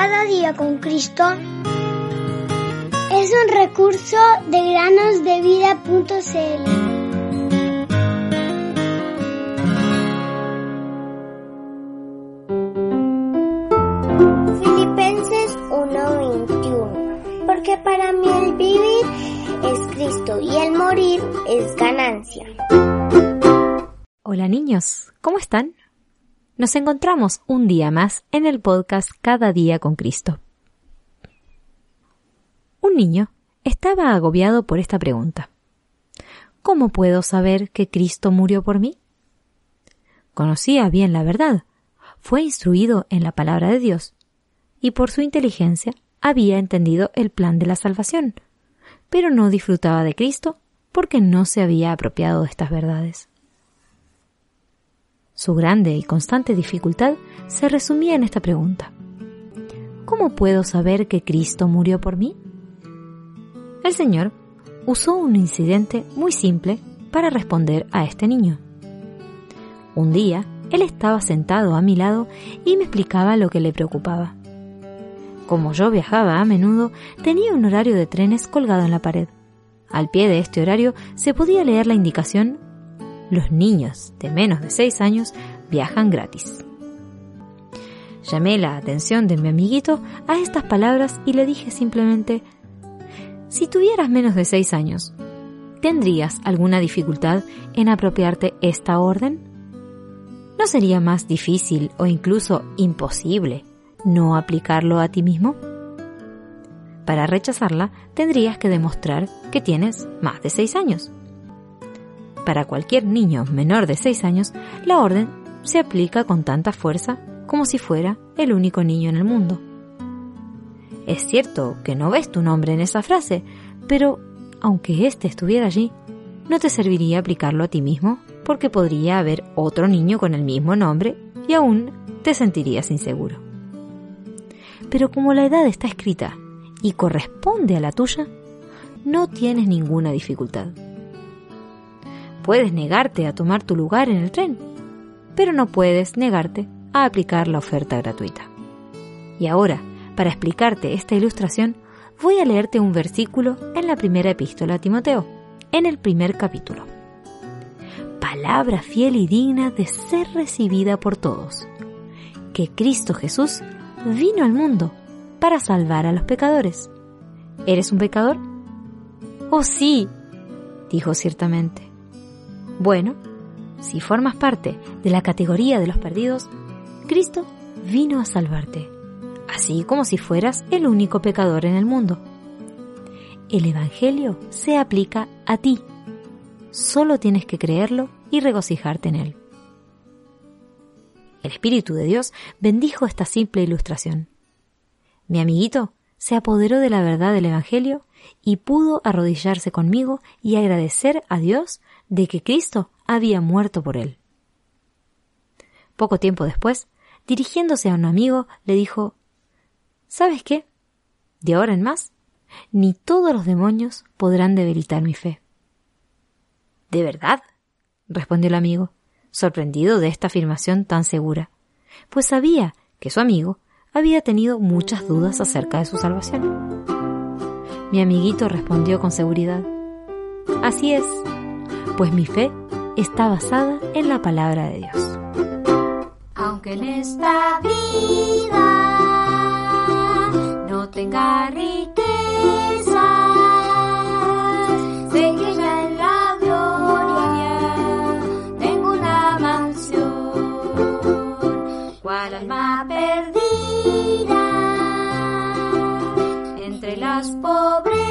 Cada día con Cristo es un recurso de granosdevida.cl. Filipenses 1:21 Porque para mí el vivir es Cristo y el morir es ganancia. Hola niños, ¿cómo están? Nos encontramos un día más en el podcast Cada día con Cristo. Un niño estaba agobiado por esta pregunta. ¿Cómo puedo saber que Cristo murió por mí? Conocía bien la verdad, fue instruido en la palabra de Dios, y por su inteligencia había entendido el plan de la salvación, pero no disfrutaba de Cristo porque no se había apropiado de estas verdades. Su grande y constante dificultad se resumía en esta pregunta. ¿Cómo puedo saber que Cristo murió por mí? El Señor usó un incidente muy simple para responder a este niño. Un día, él estaba sentado a mi lado y me explicaba lo que le preocupaba. Como yo viajaba a menudo, tenía un horario de trenes colgado en la pared. Al pie de este horario se podía leer la indicación los niños de menos de 6 años viajan gratis. Llamé la atención de mi amiguito a estas palabras y le dije simplemente, si tuvieras menos de 6 años, ¿tendrías alguna dificultad en apropiarte esta orden? ¿No sería más difícil o incluso imposible no aplicarlo a ti mismo? Para rechazarla, tendrías que demostrar que tienes más de 6 años para cualquier niño menor de 6 años, la orden se aplica con tanta fuerza como si fuera el único niño en el mundo. Es cierto que no ves tu nombre en esa frase, pero aunque éste estuviera allí, no te serviría aplicarlo a ti mismo porque podría haber otro niño con el mismo nombre y aún te sentirías inseguro. Pero como la edad está escrita y corresponde a la tuya, no tienes ninguna dificultad. Puedes negarte a tomar tu lugar en el tren, pero no puedes negarte a aplicar la oferta gratuita. Y ahora, para explicarte esta ilustración, voy a leerte un versículo en la primera epístola a Timoteo, en el primer capítulo. Palabra fiel y digna de ser recibida por todos, que Cristo Jesús vino al mundo para salvar a los pecadores. ¿Eres un pecador? Oh sí, dijo ciertamente. Bueno, si formas parte de la categoría de los perdidos, Cristo vino a salvarte, así como si fueras el único pecador en el mundo. El Evangelio se aplica a ti. Solo tienes que creerlo y regocijarte en él. El Espíritu de Dios bendijo esta simple ilustración. Mi amiguito se apoderó de la verdad del Evangelio y pudo arrodillarse conmigo y agradecer a Dios de que Cristo había muerto por él. Poco tiempo después, dirigiéndose a un amigo, le dijo ¿Sabes qué? De ahora en más, ni todos los demonios podrán debilitar mi fe. ¿De verdad? respondió el amigo, sorprendido de esta afirmación tan segura, pues sabía que su amigo había tenido muchas dudas acerca de su salvación. Mi amiguito respondió con seguridad, Así es, pues mi fe está basada en la palabra de Dios. Aunque en esta vida no tenga riqueza, entre las pobrezas